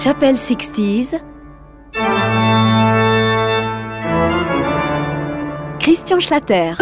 Chapelle 60s. Christian Schlatter.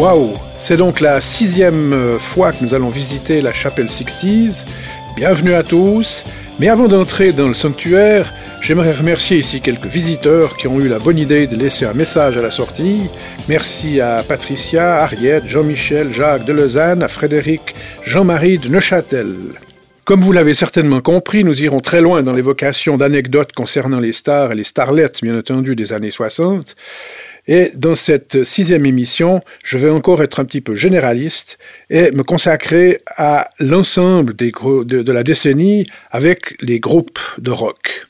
Waouh C'est donc la sixième euh, fois que nous allons visiter la chapelle 60s. Bienvenue à tous. Mais avant d'entrer dans le sanctuaire, j'aimerais remercier ici quelques visiteurs qui ont eu la bonne idée de laisser un message à la sortie. Merci à Patricia, Ariette, Jean-Michel, Jacques de Lausanne, à Frédéric, Jean-Marie de Neuchâtel. Comme vous l'avez certainement compris, nous irons très loin dans l'évocation d'anecdotes concernant les stars et les starlettes, bien entendu, des années 60. Et dans cette sixième émission, je vais encore être un petit peu généraliste et me consacrer à l'ensemble de, de la décennie avec les groupes de rock.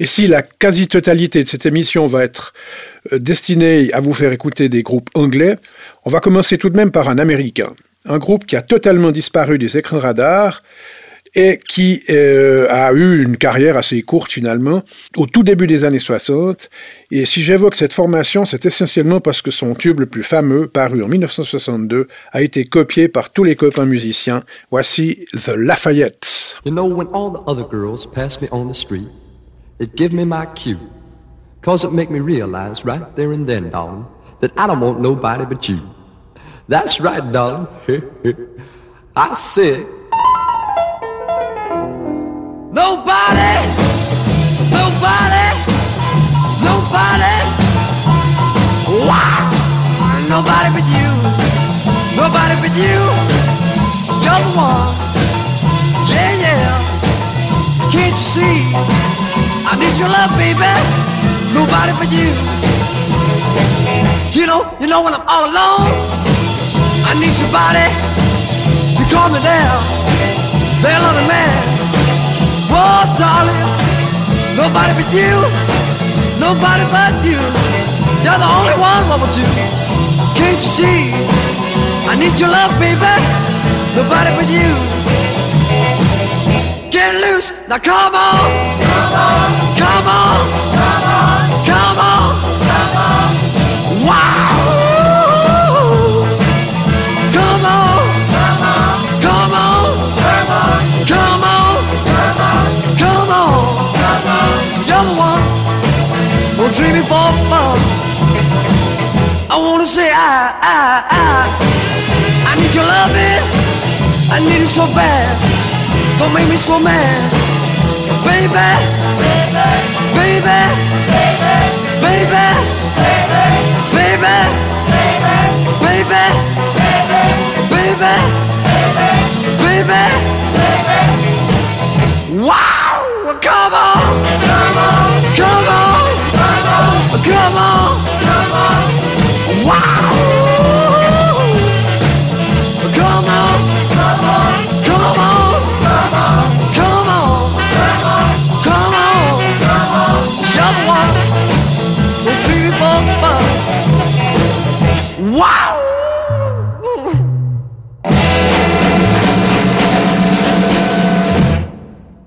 Et si la quasi-totalité de cette émission va être euh, destinée à vous faire écouter des groupes anglais, on va commencer tout de même par un américain. Un groupe qui a totalement disparu des écrans radars, et qui euh, a eu une carrière assez courte finalement au tout début des années 60. Et si j'évoque cette formation, c'est essentiellement parce que son tube le plus fameux, paru en 1962, a été copié par tous les copains musiciens. Voici The Lafayette. You know, when all the other girls me on the it give me my cue. Cause it make me realize right there and then, darling, that I don't want nobody but you. That's right, darling. I said Nobody, nobody, nobody. Wow, nobody but you, nobody but you. You're the one, yeah, yeah. Can't you see? I need your love, baby. Nobody but you. You know, you know when I'm all alone, I need somebody to calm me down. They're loving man. Oh, darling, nobody but you, nobody but you. You're the only one, what would you? Can't you see? I need your love, baby, nobody but you. Get loose, now come on, come on, come on, come on, come on, come on. Wow. Don't treat me for fun. I wanna say I, I, I, I need your loving. I need it so bad. Don't make me so mad, baby, baby, baby, baby, baby, baby, baby, baby. Wow, come on, come on, come on. Come on, come on, wow.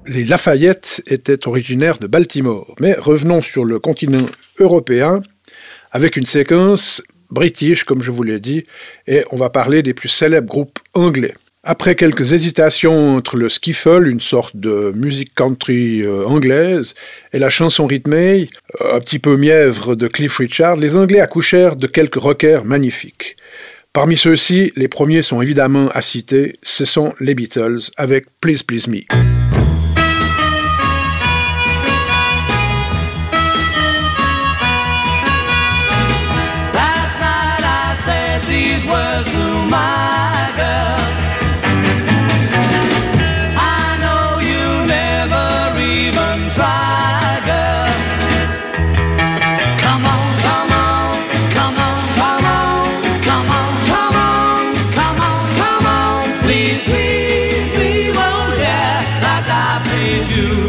Les Lafayette étaient originaires de Baltimore. Mais revenons sur le continent européen avec une séquence british, comme je vous l'ai dit, et on va parler des plus célèbres groupes anglais. Après quelques hésitations entre le skiffle, une sorte de musique country euh, anglaise, et la chanson rythmée, euh, un petit peu mièvre de Cliff Richard, les Anglais accouchèrent de quelques rockers magnifiques. Parmi ceux-ci, les premiers sont évidemment à citer, ce sont les Beatles avec Please Please Me. do.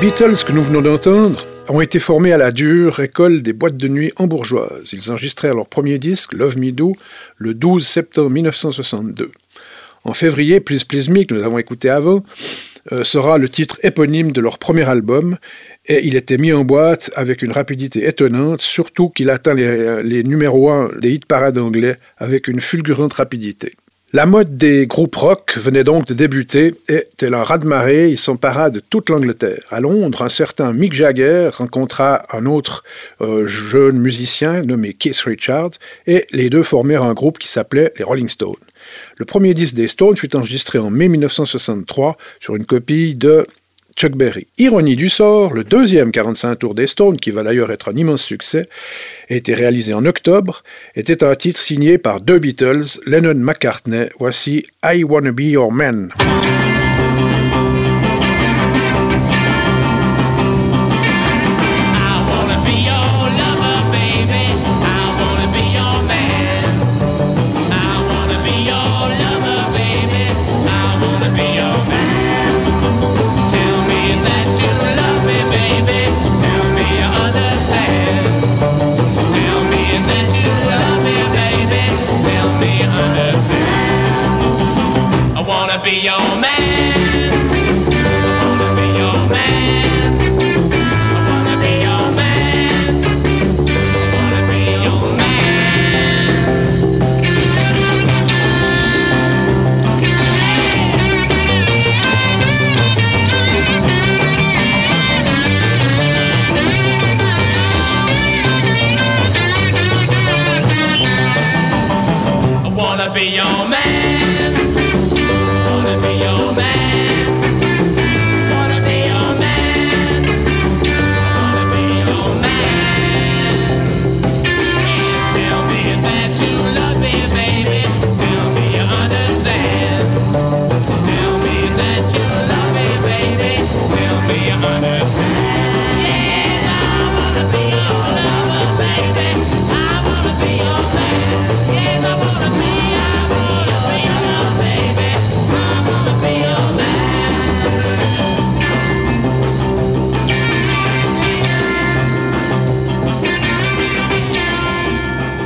Beatles que nous venons d'entendre ont été formés à la dure école des boîtes de nuit hambourgeoises. Ils enregistrèrent leur premier disque, Love Me Do, le 12 septembre 1962. En février, Please Please Me, que nous avons écouté avant, euh, sera le titre éponyme de leur premier album, et il était mis en boîte avec une rapidité étonnante, surtout qu'il atteint les, les numéros 1 des hit parades anglais avec une fulgurante rapidité. La mode des groupes rock venait donc de débuter et, tel un raz-de-marée, il s'empara de toute l'Angleterre. À Londres, un certain Mick Jagger rencontra un autre euh, jeune musicien nommé Keith Richards et les deux formèrent un groupe qui s'appelait les Rolling Stones. Le premier disque des Stones fut enregistré en mai 1963 sur une copie de Chuck Berry. Ironie du sort, le deuxième 45 tours des Stones, qui va d'ailleurs être un immense succès, a été réalisé en octobre, était un titre signé par deux Beatles, Lennon McCartney. Voici I Wanna Be Your Man. be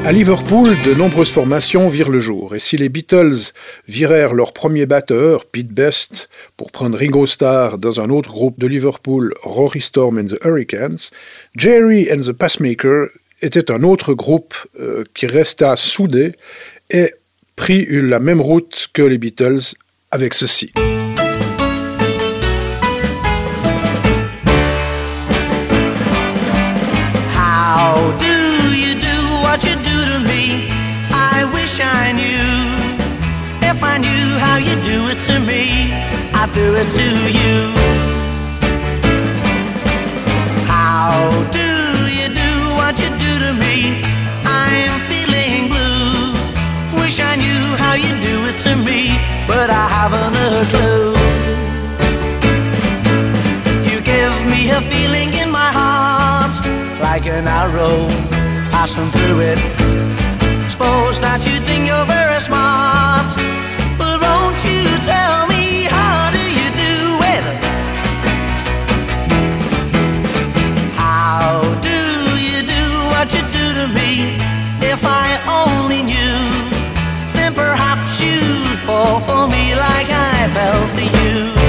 À Liverpool, de nombreuses formations virent le jour, et si les Beatles virèrent leur premier batteur, Pete Best, pour prendre Ringo Starr dans un autre groupe de Liverpool, Rory Storm and the Hurricanes, Jerry and the Passmaker était un autre groupe euh, qui resta soudé et prit la même route que les Beatles avec ceci. Do it to you. How do you do what you do to me? I'm feeling blue. Wish I knew how you do it to me, but I haven't a clue. You give me a feeling in my heart, like an arrow passing through it. Suppose that you think you're very smart, for me like I fell for. You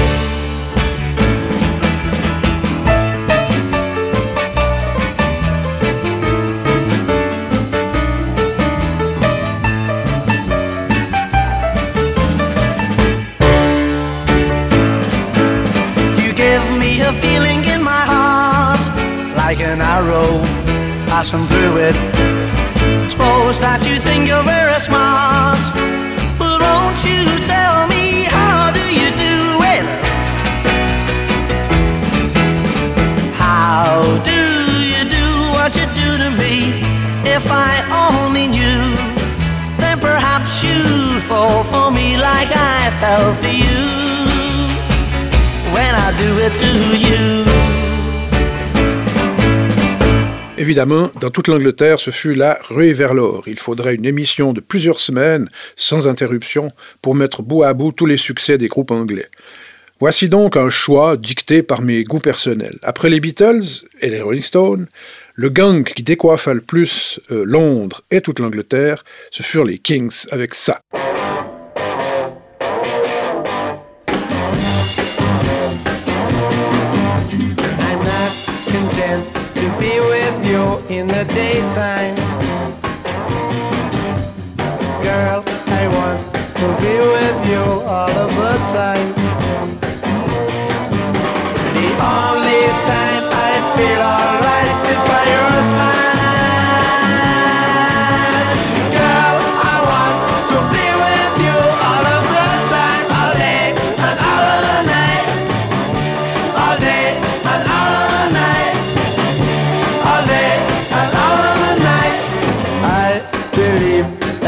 passing through it. Suppose that you think you're very smart but won't you tell me how do you do it? How do you do what you do to me? If I only knew, then perhaps you'd fall for me like I fell for you. When I do it to you. Évidemment, dans toute l'Angleterre, ce fut la ruée vers l'or. Il faudrait une émission de plusieurs semaines, sans interruption, pour mettre bout à bout tous les succès des groupes anglais. Voici donc un choix dicté par mes goûts personnels. Après les Beatles et les Rolling Stones, le gang qui décoiffa le plus euh, Londres et toute l'Angleterre, ce furent les Kings avec ça.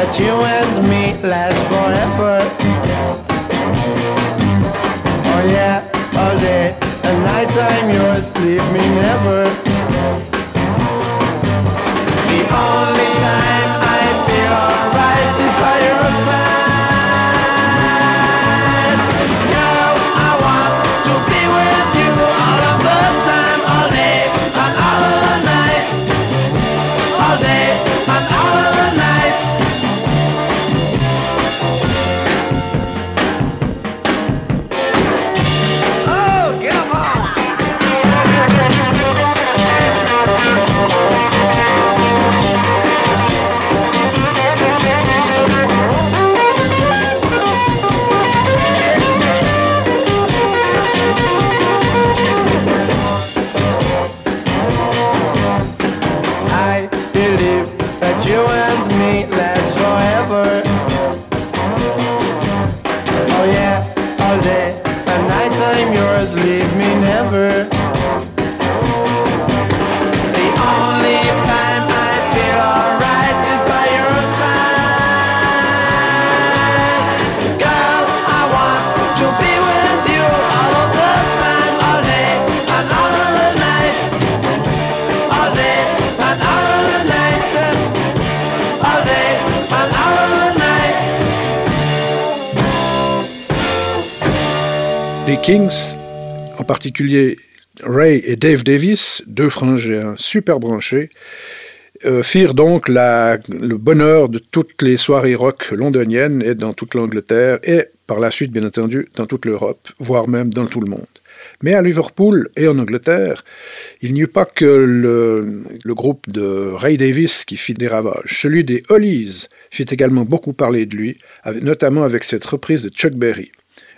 That you and me last forever. Oh yeah, all day and night I'm yours, leave me never. Kings, en particulier Ray et Dave Davis, deux frangins super branchés, euh, firent donc le bonheur de toutes les soirées rock londoniennes et dans toute l'Angleterre et par la suite, bien entendu, dans toute l'Europe, voire même dans tout le monde. Mais à Liverpool et en Angleterre, il n'y eut pas que le, le groupe de Ray Davis qui fit des ravages. Celui des Hollies fit également beaucoup parler de lui, notamment avec cette reprise de Chuck Berry.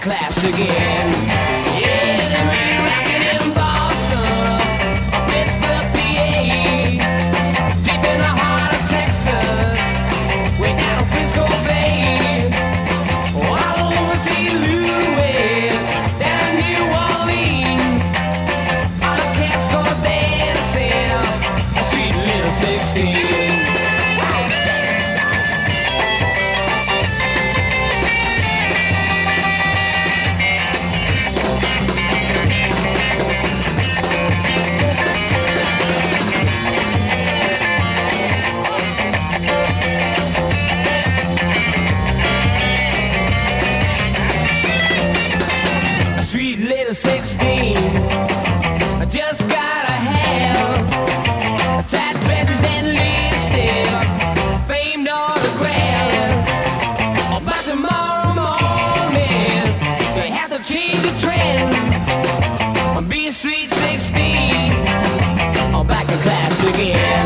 class again. Sweet little 16. I just gotta have tight dresses and lipstick, famed autograph. Oh, by tomorrow morning, they have to change the trend. Be a sweet 16. I'm back in class again.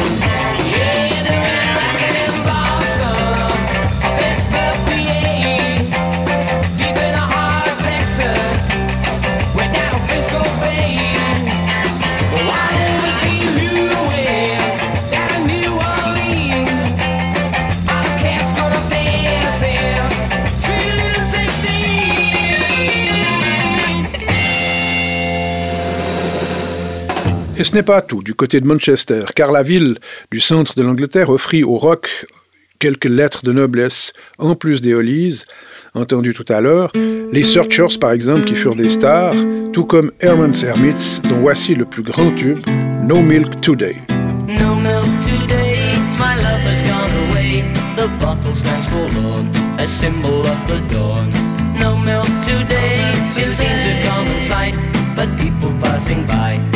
Ce n'est pas tout du côté de Manchester, car la ville du centre de l'Angleterre offrit au rock quelques lettres de noblesse, en plus des Hollies, entendues tout à l'heure, les Searchers par exemple qui furent des stars, tout comme Herman's Hermits, dont voici le plus grand tube, No Milk Today. No milk today, my love has gone away. The bottle stands forlorn, a symbol of the dawn. No milk today, it seems a common sight, but people passing by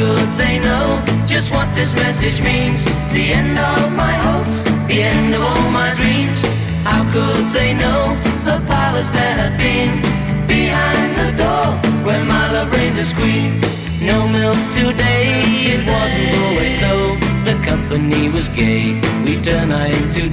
Could they know just what this message means? The end of my hopes, the end of all my dreams. How could they know the palace that had been behind the door where my love reigned as queen? No milk today, it wasn't always so. The company was gay, we turn night into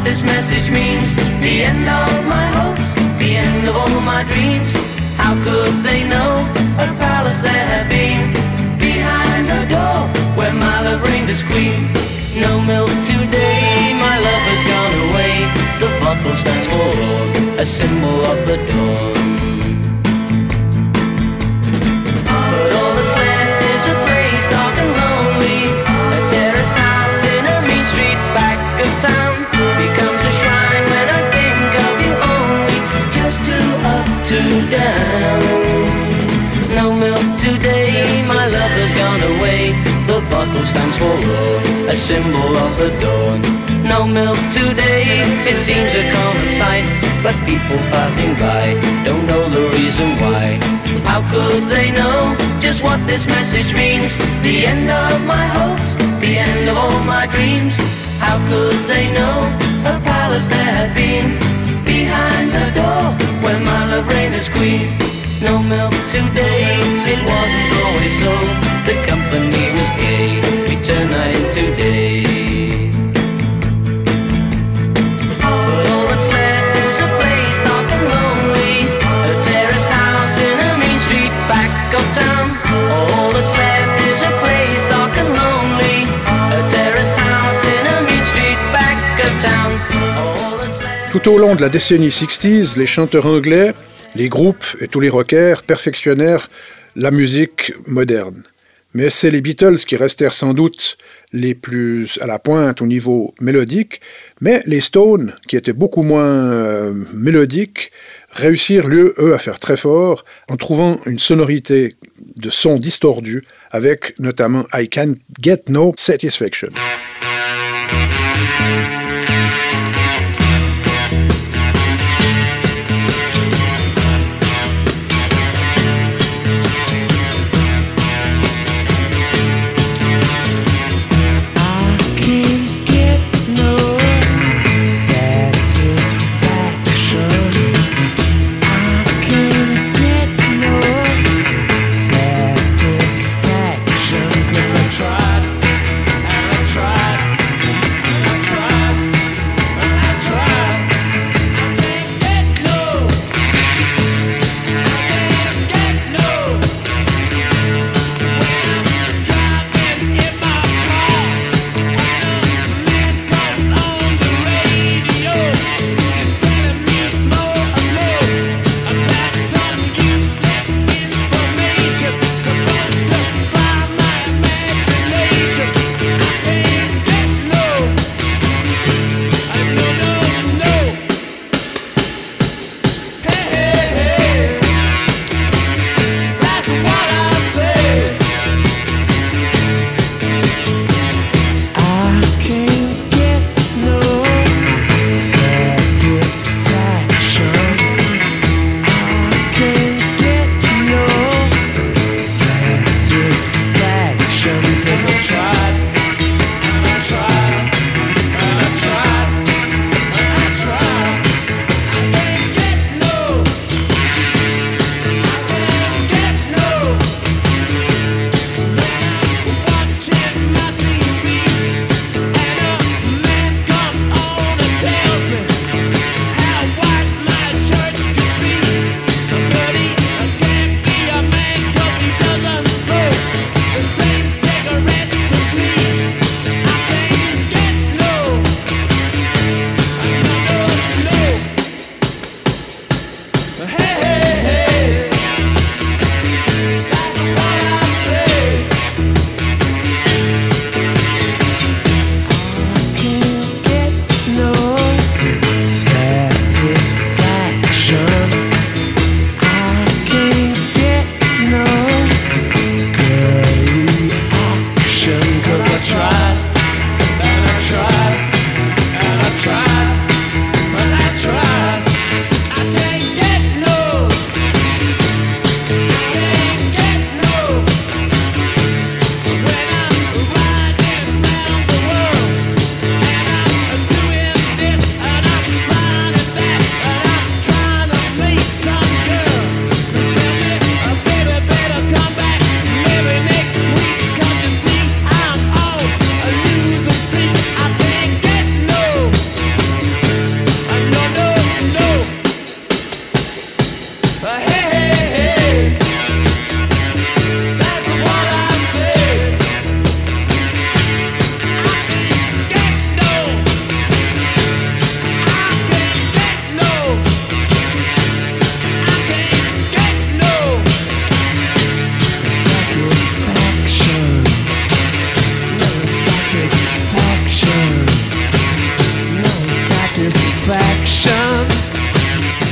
what this message means? The end of my hopes, the end of all my dreams. How could they know a palace there had been behind the door where my love reigned as queen? No milk today, my love has gone away. The bottle stands for a symbol of the dawn. A symbol of the dawn. No milk today, it seems a common sight. But people passing by don't know the reason why. How could they know just what this message means? The end of my hopes, the end of all my dreams. How could they know a palace there had been behind the door where my love reigns as queen? No milk today, it wasn't always so. The company was gay, Tout au long de la décennie 60s, les chanteurs anglais, les groupes et tous les rockers perfectionnèrent la musique moderne. Mais c'est les Beatles qui restèrent sans doute les plus à la pointe au niveau mélodique, mais les Stones, qui étaient beaucoup moins euh, mélodiques, réussirent eux, eux à faire très fort en trouvant une sonorité de son distordu avec notamment I Can't Get No Satisfaction.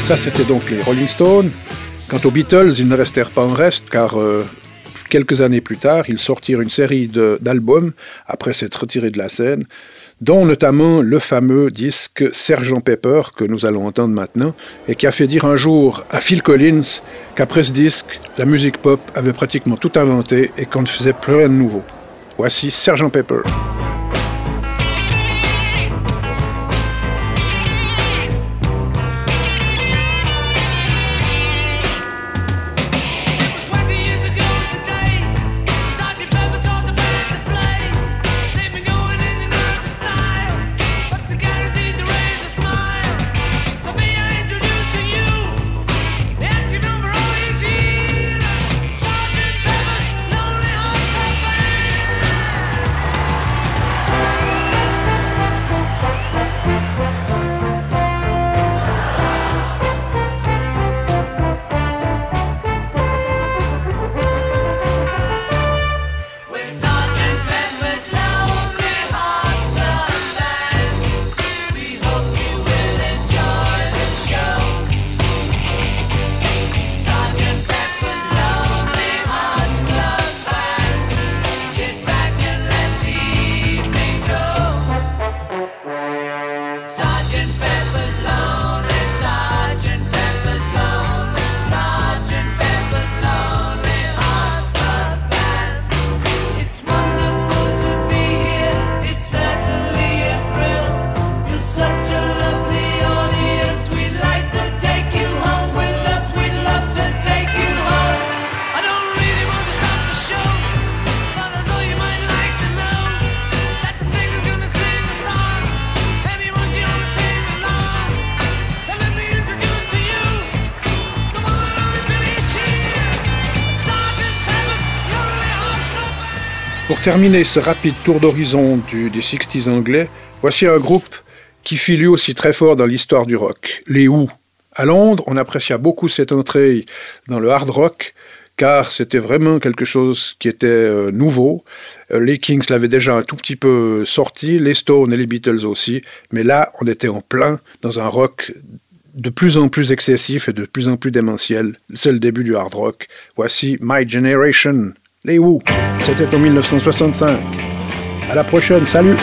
Ça, c'était donc les Rolling Stones. Quant aux Beatles, ils ne restèrent pas en reste, car euh, quelques années plus tard, ils sortirent une série d'albums après s'être retirés de la scène, dont notamment le fameux disque Sergent Pepper que nous allons entendre maintenant, et qui a fait dire un jour à Phil Collins qu'après ce disque, la musique pop avait pratiquement tout inventé et qu'on ne faisait plus rien de nouveau. Voici Sergent Pepper. Terminer ce rapide tour d'horizon des 60s anglais, voici un groupe qui fit lui aussi très fort dans l'histoire du rock, les Who. À Londres, on apprécia beaucoup cette entrée dans le hard rock, car c'était vraiment quelque chose qui était euh, nouveau. Euh, les Kings l'avaient déjà un tout petit peu sorti, les Stones et les Beatles aussi, mais là, on était en plein dans un rock de plus en plus excessif et de plus en plus démentiel. C'est le début du hard rock. Voici My Generation, les Who. C'était en 1965. À la prochaine, salut.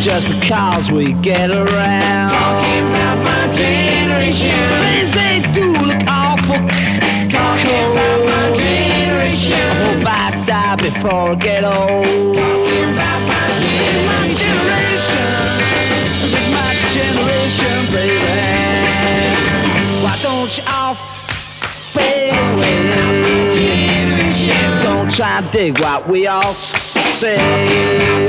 Just because we get around. Talking about my generation. Things they do look awful. Talking about my generation. I hope I die before I get old. Talking about my fade away? Don't try to dig what we all say. I'm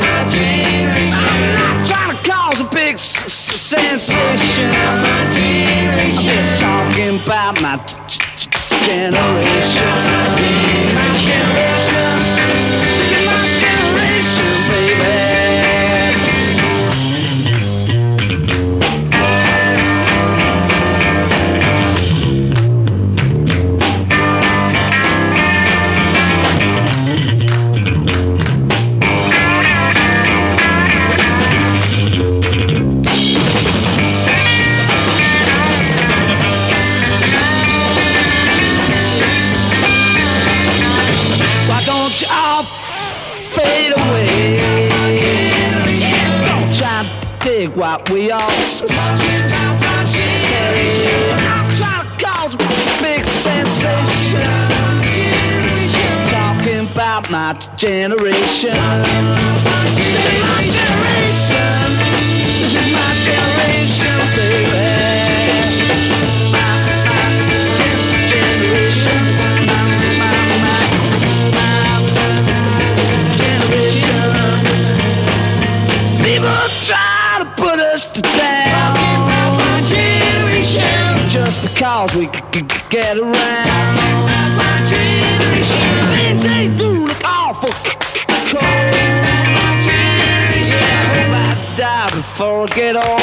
not trying to cause a big sensation. I'm just talking about my generation. your sensation. Talk about big sensation. Just my generation. We get around. My generation. They do look awful cold. My generation. Hope I die before I get old.